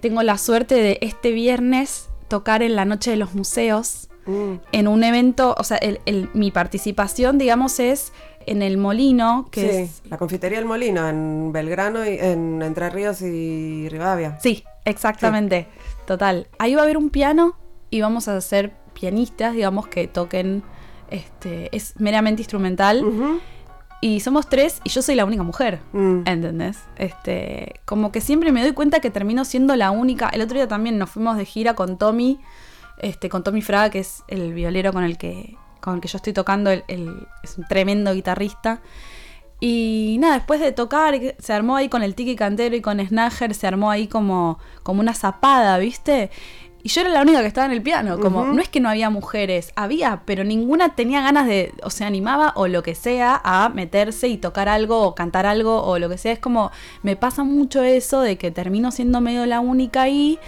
Speaker 3: tengo la suerte de este viernes tocar en la Noche de los Museos
Speaker 2: Mm,
Speaker 3: en un evento, o sea, el- el- mi participación, digamos, es en el Molino, que
Speaker 2: sí,
Speaker 3: es...
Speaker 2: la confitería El Molino en Belgrano, y en Entre Ríos y Rivadavia.
Speaker 3: Sí, exactamente, total. Ahí va a haber un piano y vamos a hacer pianistas, digamos, que toquen, este, es meramente instrumental. Y somos tres y yo soy la única mujer.
Speaker 2: Mm.
Speaker 3: ¿Entendés? Este, como que siempre me doy cuenta que termino siendo la única. El otro día también nos fuimos de gira con Tommy, este, con Tommy Fraga, que es el violero con el que, con el que yo estoy tocando, el- el- es un tremendo guitarrista. Y nada, después de tocar, se armó ahí con el Tiki Cantero y con Snagger, se armó ahí como, como una zapada, ¿viste? Y yo era la única que estaba en el piano, como no es que no había mujeres, había, pero ninguna tenía ganas de, o se animaba o lo que sea a meterse y tocar algo o cantar algo o lo que sea. Es como, me pasa mucho eso de que termino siendo medio la única ahí.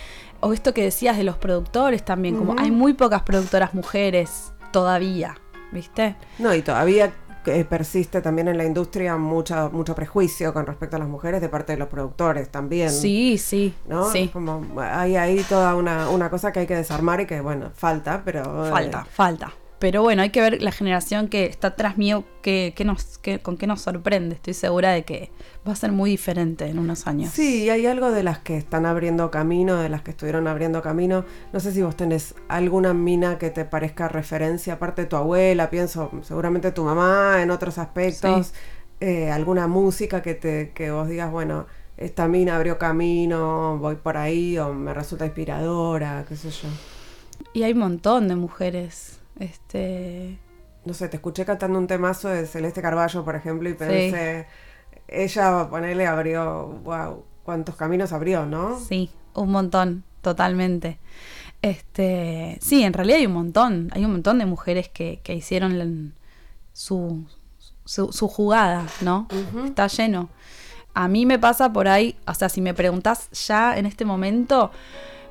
Speaker 3: O esto que decías de los productores también, como hay muy pocas productoras mujeres todavía. ¿viste?
Speaker 2: No, y todavía eh, persiste también en la industria mucha, mucho prejuicio con respecto a las mujeres de parte de los productores también.
Speaker 3: Sí, sí,
Speaker 2: ¿no?
Speaker 3: sí.
Speaker 2: Como hay ahí toda una, una cosa que hay que desarmar y que, bueno, falta, pero... eh,
Speaker 3: Falta, falta. Pero bueno, hay que ver la generación que está atrás mío que, que nos, que, con qué nos sorprende. Estoy segura de que va a ser muy diferente en unos años.
Speaker 2: Sí, hay algo de las que están abriendo camino, de las que estuvieron abriendo camino. No sé si vos tenés alguna mina que te parezca referencia, aparte de tu abuela, pienso, seguramente tu mamá en otros aspectos, eh, alguna música que, te, que vos digas, bueno, esta mina abrió camino, voy por ahí, o me resulta inspiradora, qué sé yo.
Speaker 3: Y hay un montón de mujeres. Este.
Speaker 2: No sé, te escuché cantando un temazo de Celeste Carballo, por ejemplo, y pensé, ella, ponele, abrió, wow, cuántos caminos abrió, ¿no?
Speaker 3: Sí, un montón, totalmente. Este, sí, en realidad hay un montón, hay un montón de mujeres que, que hicieron la- su, su, su jugada, ¿no? Está lleno. A mí me pasa por ahí, o sea, si me preguntás ya en este momento,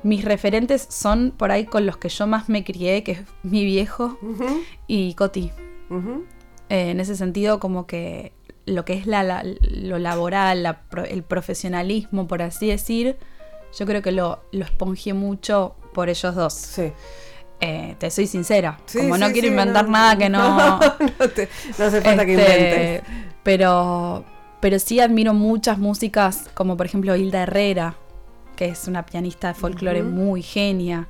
Speaker 3: mis referentes son por ahí con los que yo más me crié, que es mi viejo y Coti. Eh, en ese sentido, como que lo que es la, la- lo laboral, la el profesionalismo, por así decir, yo creo que lo, lo mucho por ellos dos.
Speaker 2: Sí.
Speaker 3: Eh, te soy sincera,
Speaker 2: Sí,
Speaker 3: como no
Speaker 2: sí,
Speaker 3: quiero
Speaker 2: sí,
Speaker 3: inventar
Speaker 2: no,
Speaker 3: nada que no...
Speaker 2: no, te- no hace falta que
Speaker 3: Este,
Speaker 2: inventes.
Speaker 3: Pero, pero sí admiro muchas músicas, como por ejemplo Hilda Herrera, que es una pianista de folclore muy genia.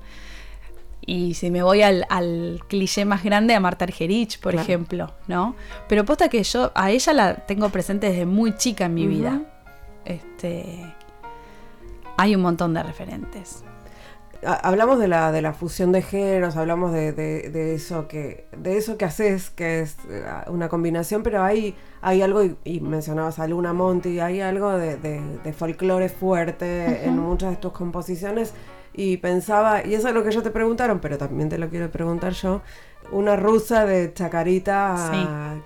Speaker 3: Y si me voy al, al cliché más grande, a Marta Argerich, por
Speaker 2: Claro.
Speaker 3: ejemplo, ¿no? Pero posta que yo a ella la tengo presente desde muy chica en mi vida. Este, hay un montón de referentes.
Speaker 2: Ha- Hablamos de la, de la fusión de géneros, hablamos de, de- de eso que de eso que haces, que es eh, una combinación, pero hay, hay algo, y, y mencionabas a Luna Monti, hay algo de, de, folclore fuerte en muchas de tus composiciones. Y pensaba, y eso es lo que ellos te preguntaron, pero también te lo quiero preguntar yo, una rusa de Chacarita,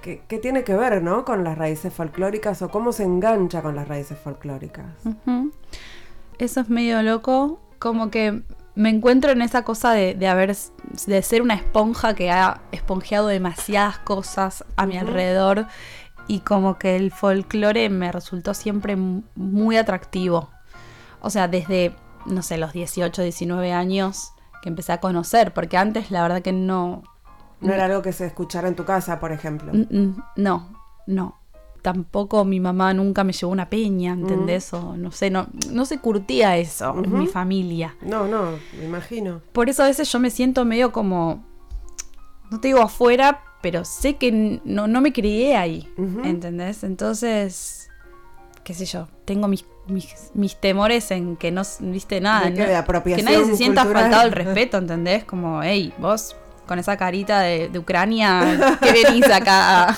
Speaker 2: ¿qué, qué tiene que ver ¿no? con las raíces folclóricas o cómo se engancha con las raíces folclóricas?
Speaker 3: Eso es medio loco. Como que me encuentro en esa cosa de, de haber de ser una esponja que ha esponjeado demasiadas cosas a mi alrededor. Y como que el folclore me resultó siempre muy atractivo. O sea, desde, no sé, los 18, 19 años que empecé a conocer. Porque antes la verdad que no,
Speaker 2: No era algo que se escuchara en tu casa, por ejemplo.
Speaker 3: Mm, mm, No, no. Tampoco mi mamá nunca me llevó una peña, ¿entendés? O no sé, no, no se curtía eso en mi familia.
Speaker 2: No, no, me imagino.
Speaker 3: Por eso a veces yo me siento medio como, no te digo afuera, pero sé que no, no me crié ahí,
Speaker 2: Ujú.
Speaker 3: ¿entendés? Entonces, qué sé yo, tengo mis, mis, mis temores en que no, viste nada.
Speaker 2: ¿De qué?
Speaker 3: no-
Speaker 2: ¿De apropiación
Speaker 3: que nadie se sienta
Speaker 2: cultural?
Speaker 3: faltado el respeto, ¿entendés? Como, hey, vos con esa carita de, de Ucrania, ¿qué venís acá?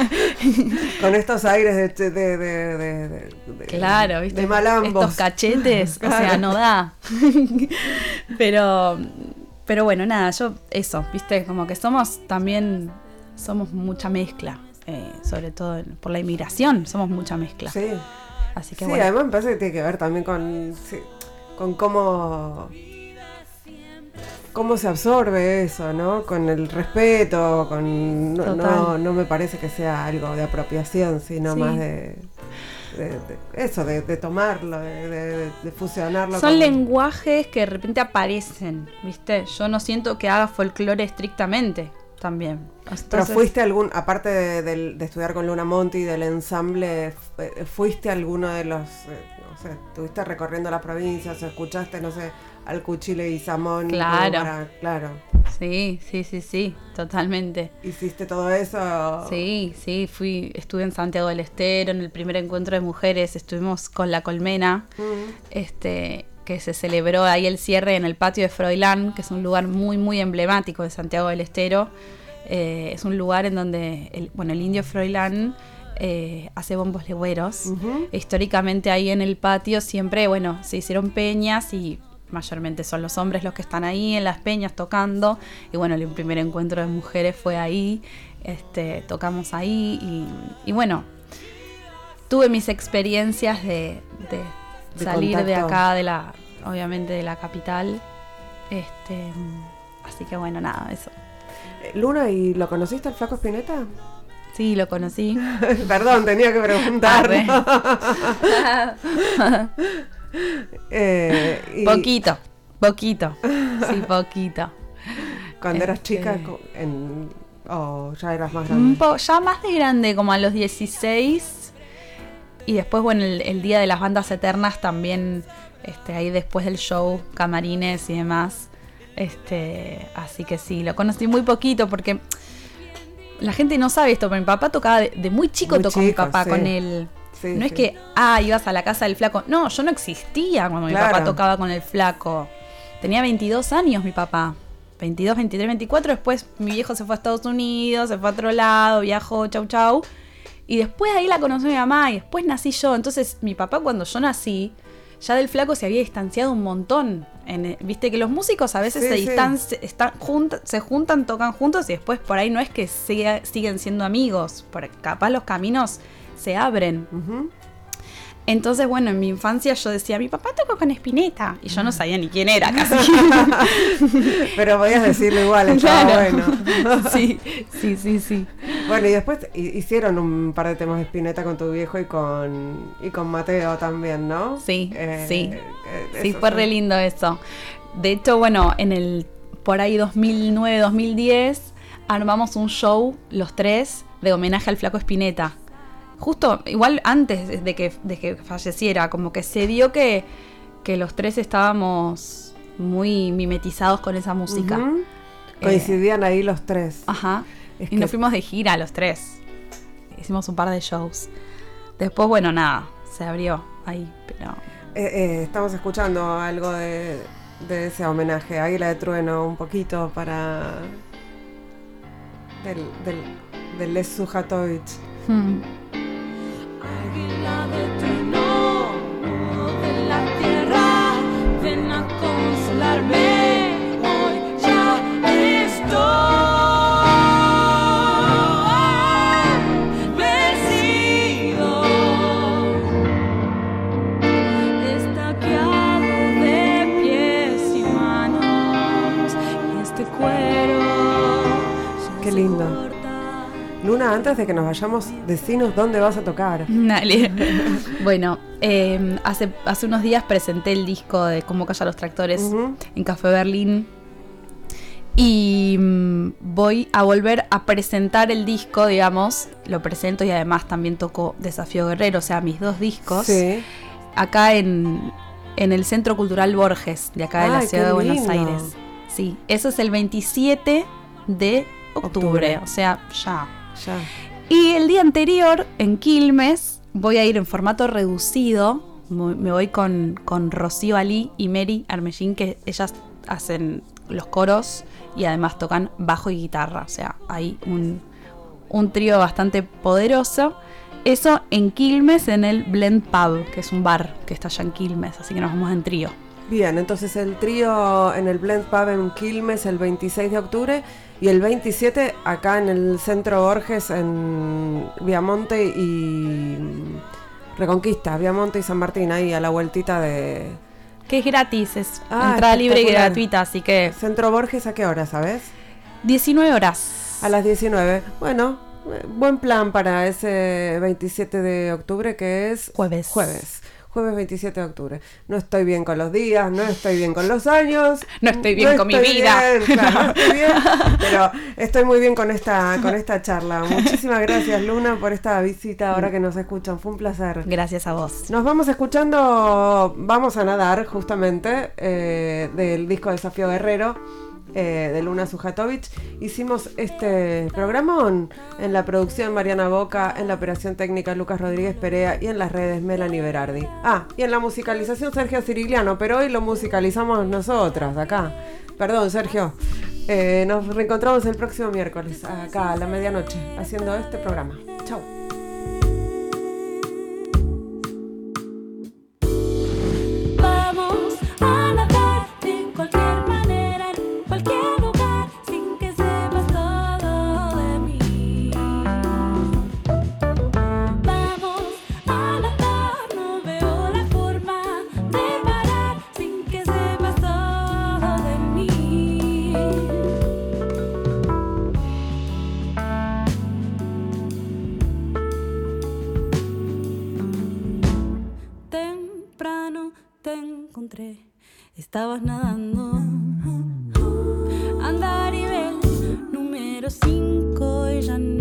Speaker 2: Con estos aires de, de, de,
Speaker 3: Claro, ¿viste?
Speaker 2: de malambos.
Speaker 3: Estos cachetes, o sea, no da. pero, pero bueno, nada, yo eso, ¿viste? Como que somos también, somos mucha mezcla, eh, sobre todo por la inmigración, somos mucha mezcla.
Speaker 2: Sí,
Speaker 3: Así que
Speaker 2: sí
Speaker 3: bueno.
Speaker 2: además me parece que tiene que ver también con, sí, con cómo, cómo se absorbe eso, ¿no? Con el respeto, con no, no, no me parece que sea algo de apropiación, sino
Speaker 3: Sí.
Speaker 2: más de, de- de- eso, de, de tomarlo, de, de- de fusionarlo.
Speaker 3: Son
Speaker 2: con-
Speaker 3: lenguajes que de repente aparecen, ¿viste? Yo no siento que haga folclore estrictamente también.
Speaker 2: Pero fuiste algún, aparte de, estudiar con Luna Monti, del ensamble, eh, fuiste alguno de los, eh, no sé, estuviste recorriendo las provincias escuchaste, no sé, al Cuchile y Samón.
Speaker 3: Claro.
Speaker 2: para- claro.
Speaker 3: Sí, sí, sí, sí, totalmente.
Speaker 2: ¿Hiciste todo eso?
Speaker 3: Sí, sí, fui, estuve en Santiago del Estero, en el primer encuentro de mujeres, estuvimos con la colmena,
Speaker 2: Mm,
Speaker 3: este, que se celebró ahí el cierre en el patio de Froilán, que es un lugar muy, muy emblemático de Santiago del Estero. Eh, es un lugar en donde, el, bueno, el indio Froilán eh, hace bombos legüeros.
Speaker 2: ujú.
Speaker 3: Históricamente ahí en el patio siempre, bueno, se hicieron peñas y mayormente son los hombres los que están ahí en las peñas tocando. Y bueno, el primer encuentro de mujeres fue ahí, este, tocamos ahí y, y bueno, tuve mis experiencias de, de
Speaker 2: De
Speaker 3: salir de acá, de la, obviamente de la capital. Este, así que bueno, nada, eso.
Speaker 2: Eh, Luna, ¿y lo conociste al flaco Spinetta?
Speaker 3: Sí, lo conocí.
Speaker 2: Perdón, tenía que preguntar. Eh, y
Speaker 3: Poquito, poquito. Sí, poquito.
Speaker 2: Cuando eras
Speaker 3: Este-
Speaker 2: chica, co- en, o ya eras más grande.
Speaker 3: po- ya más de grande, como a los 16. Y después, bueno, el, el día de las bandas eternas también, este, ahí después del show, camarines y demás. Este, así que sí, lo conocí muy poquito porque la gente no sabe esto, pero mi papá tocaba de, de muy chico,
Speaker 2: Muy
Speaker 3: tocó mi
Speaker 2: chico,
Speaker 3: papá
Speaker 2: sí.
Speaker 3: con él.
Speaker 2: Sí,
Speaker 3: no es que, ah, ibas a la casa del flaco. No, yo no existía cuando mi papá tocaba con el flaco. Tenía 22 años mi papá. 22, 23, 24. Después mi viejo se fue a Estados Unidos, se fue a otro lado, viajó, chau, chau. Y después ahí la conoció mi mamá y después nací yo. Entonces mi papá cuando yo nací, ya del flaco se había distanciado un montón. En- Viste que los músicos a veces
Speaker 2: Sí,
Speaker 3: se,
Speaker 2: sí.
Speaker 3: distan- se- juntan, tocan juntos y después por ahí no es que siga- siguen siendo amigos. Porque capaz los caminos se abren. Entonces, bueno, en mi infancia yo decía, mi papá tocó con Espineta. Y yo no sabía ni quién era casi.
Speaker 2: Pero podías decirlo igual, estaba
Speaker 3: Claro.
Speaker 2: bueno.
Speaker 3: sí, sí, sí, sí.
Speaker 2: Bueno, y después hi- hicieron un par de temas de Spinetta con tu viejo y con, y con Mateo también, ¿no?
Speaker 3: Sí,
Speaker 2: Eh,
Speaker 3: sí.
Speaker 2: eh,
Speaker 3: Sí, fue
Speaker 2: son-
Speaker 3: re lindo eso. De hecho, bueno, en el por ahí 2009, 2010, armamos un show, los tres, de homenaje al flaco Espineta. Justo, igual antes de que, de que falleciera, como que se dio que, que los tres estábamos muy mimetizados con esa música. Eh,
Speaker 2: Coincidían ahí los tres.
Speaker 3: Ajá.
Speaker 2: Es
Speaker 3: y
Speaker 2: que-
Speaker 3: nos fuimos de gira los tres. Hicimos un par de shows. Después, bueno, nada, se abrió ahí, pero...
Speaker 2: Eh, eh, estamos escuchando algo de, de ese homenaje, Águila de Trueno, un poquito para. del, del, del Les Sujatovich.
Speaker 3: hmm.
Speaker 4: Ven a consolarme. Hoy ya estoy
Speaker 2: antes de que nos vayamos, decinos dónde vas a tocar.
Speaker 3: Dale. bueno, eh, hace, hace unos días presenté el disco de Cómo callar los tractores en Café Berlín. Y mm, voy a volver a presentar el disco, digamos. Lo presento y además también toco Desafío Guerrero, o sea, mis dos discos.
Speaker 2: Sí.
Speaker 3: Acá en, en el Centro Cultural Borges, de acá de la ciudad de Buenos
Speaker 2: lindo.
Speaker 3: Aires. Sí, eso es el 27 de octubre,
Speaker 2: Octubre.
Speaker 3: o sea, ya.
Speaker 2: Ya.
Speaker 3: Y el día anterior, en Quilmes, voy a ir en formato reducido. Me voy con, con Rocío Ali y Mary Armellín, que ellas hacen los coros y además tocan bajo y guitarra. O sea, hay un, un trío bastante poderoso. Eso en Quilmes, en el Blend Pub, que es un bar que está allá en Quilmes. Así que nos vamos en trío.
Speaker 2: Bien, entonces el trío en el Blend Pub en Quilmes el 26 de octubre y el 27 acá en el Centro Borges en Viamonte y Reconquista, Viamonte y San Martín, ahí a la vueltita de
Speaker 3: Que es gratis, es
Speaker 2: Ah,
Speaker 3: entrada libre y gratuita. Así que
Speaker 2: Centro Borges, ¿a qué hora, sabes?
Speaker 3: 19 horas.
Speaker 2: A las 19. Bueno, eh, buen plan para ese 27 de octubre que es
Speaker 3: Jueves.
Speaker 2: Jueves. Jueves 27 de octubre. No estoy bien con los días, no estoy bien con los años.
Speaker 3: No estoy bien con mi vida.
Speaker 2: bien, claro, no estoy bien, pero estoy muy bien con esta, con esta charla. Muchísimas gracias, Luna, por esta visita ahora que nos escuchan. Fue un placer.
Speaker 3: Gracias a vos.
Speaker 2: Nos vamos escuchando Vamos a nadar, justamente, eh, del disco Desafío Guerrero eh, de Luna Sujatovich. Hicimos este programón en la producción Mariana Boca, en la operación técnica Lucas Rodríguez Perea y en las redes Melanie Berardi. Ah, y en la musicalización Sergio Cirigliano, pero hoy lo musicalizamos nosotras acá. Perdón, Sergio. Eh, nos reencontramos el próximo miércoles, acá a la medianoche, haciendo este programa. Chau.
Speaker 3: estabas nadando. Andar y ver, número 5 y ya no.